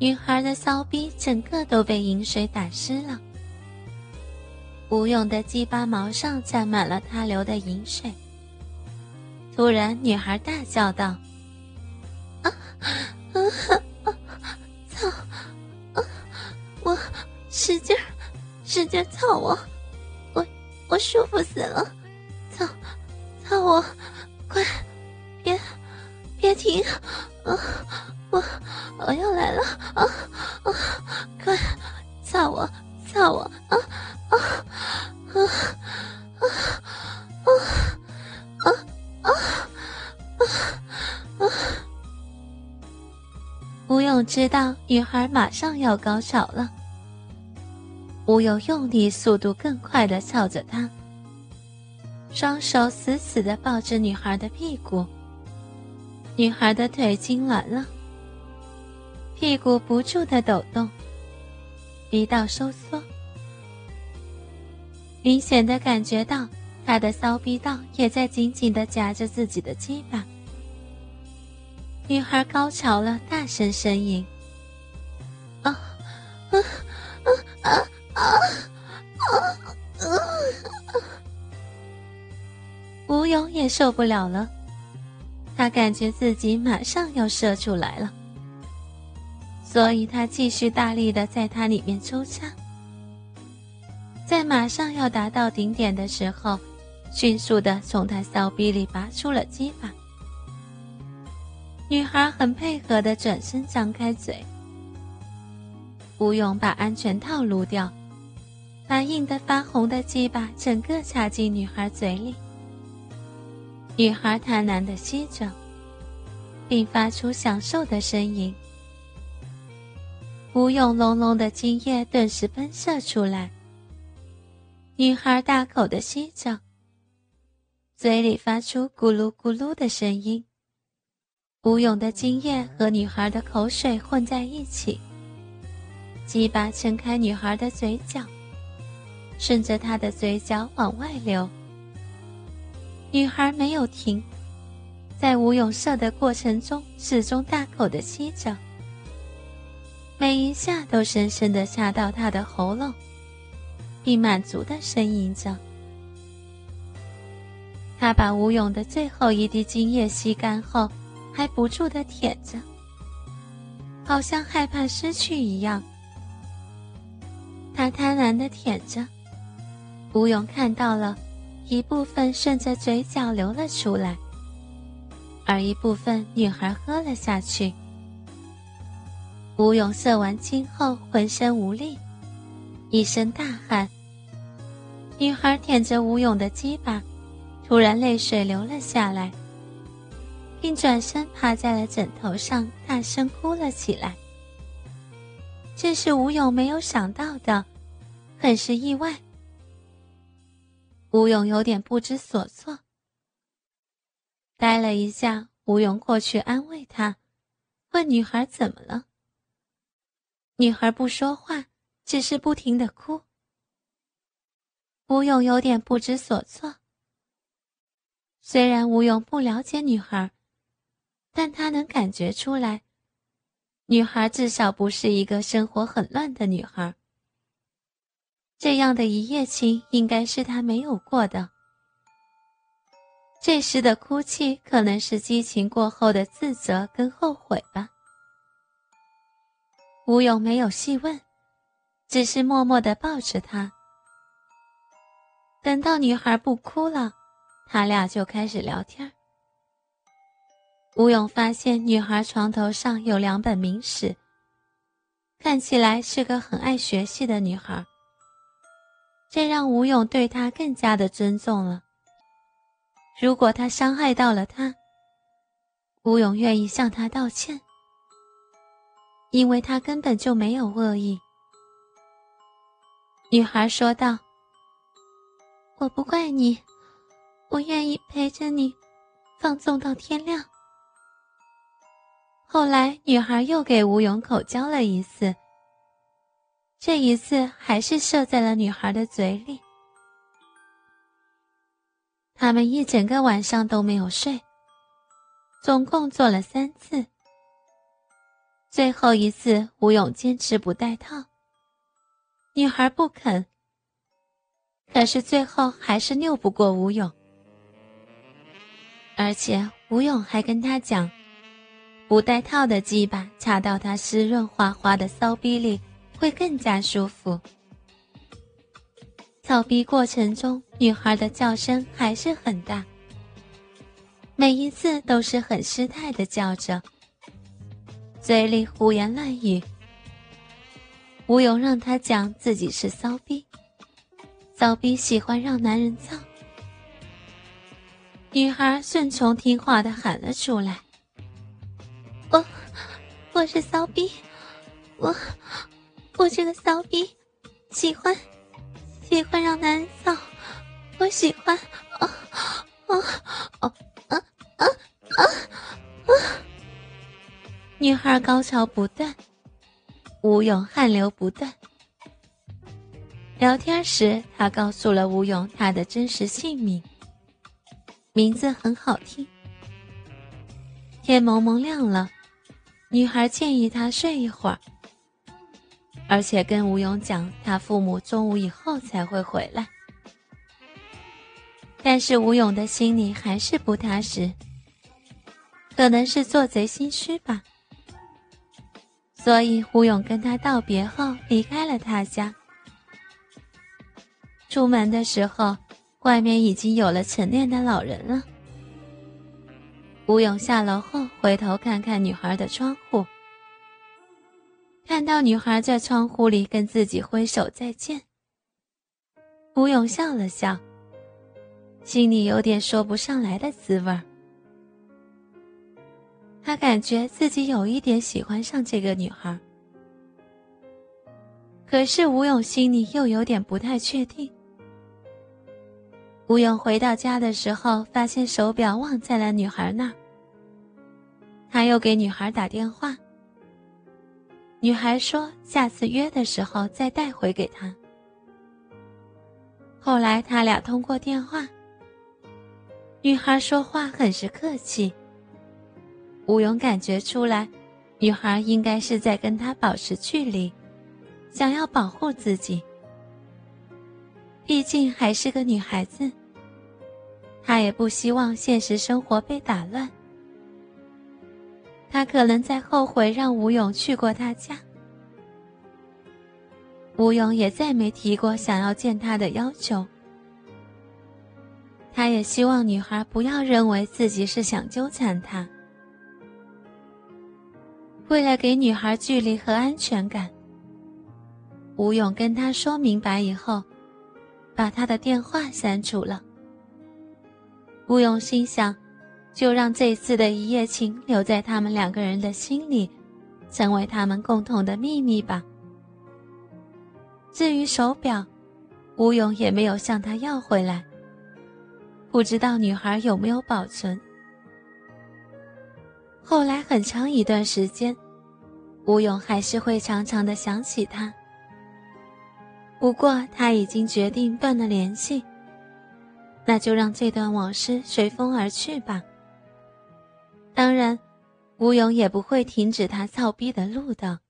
女孩的骚逼整个都被饮水打湿了。吴勇的鸡巴毛上沾满了他流的饮水。突然，女孩大叫道：“啊，啊，操！啊，我使劲儿，使劲操我，我我舒服死了！操，操我！操我，操我！啊！”啊啊啊啊啊啊啊啊！吴勇知道女孩马上要高潮了，吴勇用力、速度更快的操着她，双手死死的抱着女孩的屁股。女孩的腿痉挛了，屁股不住的抖动，逼道收缩。明显的感觉到，他的骚逼道也在紧紧的夹着自己的鸡巴。女孩高潮了，大声呻吟：“啊，啊，啊，啊，啊，啊！”吴勇也受不了了，他感觉自己马上要射出来了，所以他继续大力的在它里面抽插。在马上要达到顶点的时候，迅速的从他骚逼里拔出了鸡巴。女孩很配合的转身张开嘴。吴勇把安全套撸掉，把硬得发红的鸡巴整个插进女孩嘴里。女孩贪婪的吸着，并发出享受的声音。吴勇浓浓的精液顿时喷射出来。女孩大口的吸着，嘴里发出咕噜咕噜的声音。吴勇的精液和女孩的口水混在一起，鸡巴撑开女孩的嘴角，顺着她的嘴角往外流。女孩没有停，在吴勇射的过程中，始终大口的吸着，每一下都深深的下到他的喉咙。并满足的呻吟着，他把吴勇的最后一滴精液吸干后，还不住的舔着，好像害怕失去一样。他贪婪的舔着，吴勇看到了，一部分顺着嘴角流了出来，而一部分女孩喝了下去。吴勇射完精后，浑身无力，一身大汗。女孩舔着吴勇的鸡巴，突然泪水流了下来，并转身趴在了枕头上，大声哭了起来。这是吴勇没有想到的，很是意外。吴勇有点不知所措，呆了一下。吴勇过去安慰她，问女孩怎么了。女孩不说话，只是不停的哭。吴勇有点不知所措。虽然吴勇不了解女孩，但他能感觉出来，女孩至少不是一个生活很乱的女孩。这样的一夜情应该是他没有过的。这时的哭泣可能是激情过后的自责跟后悔吧。吴勇没有细问，只是默默的抱着她。等到女孩不哭了，他俩就开始聊天。吴勇发现女孩床头上有两本名史，看起来是个很爱学习的女孩。这让吴勇对她更加的尊重了。如果他伤害到了她，吴勇愿意向她道歉，因为他根本就没有恶意。女孩说道。我不怪你，我愿意陪着你，放纵到天亮。后来，女孩又给吴勇口交了一次，这一次还是射在了女孩的嘴里。他们一整个晚上都没有睡，总共做了三次。最后一次，吴勇坚持不戴套，女孩不肯。可是最后还是拗不过吴勇，而且吴勇还跟他讲，不戴套的鸡巴插到他湿润滑滑的骚逼里会更加舒服。操逼过程中，女孩的叫声还是很大，每一次都是很失态的叫着，嘴里胡言乱语。吴勇让他讲自己是骚逼。骚逼喜欢让男人操，女孩顺从听话的喊了出来：“我，我是骚逼，我，我这个骚逼，喜欢，喜欢让男人操，我喜欢，啊，啊，啊，啊，啊，啊！”女孩高潮不断，吴勇汗流不断。聊天时，他告诉了吴勇他的真实姓名，名字很好听。天蒙蒙亮了，女孩建议他睡一会儿，而且跟吴勇讲他父母中午以后才会回来。但是吴勇的心里还是不踏实，可能是做贼心虚吧。所以吴勇跟他道别后离开了他家。出门的时候，外面已经有了晨练的老人了。吴勇下楼后回头看看女孩的窗户，看到女孩在窗户里跟自己挥手再见。吴勇笑了笑，心里有点说不上来的滋味儿。他感觉自己有一点喜欢上这个女孩，可是吴勇心里又有点不太确定。吴勇回到家的时候，发现手表忘在了女孩那儿。他又给女孩打电话，女孩说下次约的时候再带回给他。后来他俩通过电话，女孩说话很是客气。吴勇感觉出来，女孩应该是在跟他保持距离，想要保护自己。毕竟还是个女孩子，她也不希望现实生活被打乱。她可能在后悔让吴勇去过他家。吴勇也再没提过想要见她的要求。他也希望女孩不要认为自己是想纠缠他。为了给女孩距离和安全感，吴勇跟她说明白以后。把他的电话删除了。吴勇心想，就让这次的一夜情留在他们两个人的心里，成为他们共同的秘密吧。至于手表，吴勇也没有向他要回来。不知道女孩有没有保存。后来很长一段时间，吴勇还是会常常的想起他。不过他已经决定断了联系，那就让这段往事随风而去吧。当然，吴勇也不会停止他操逼的路的。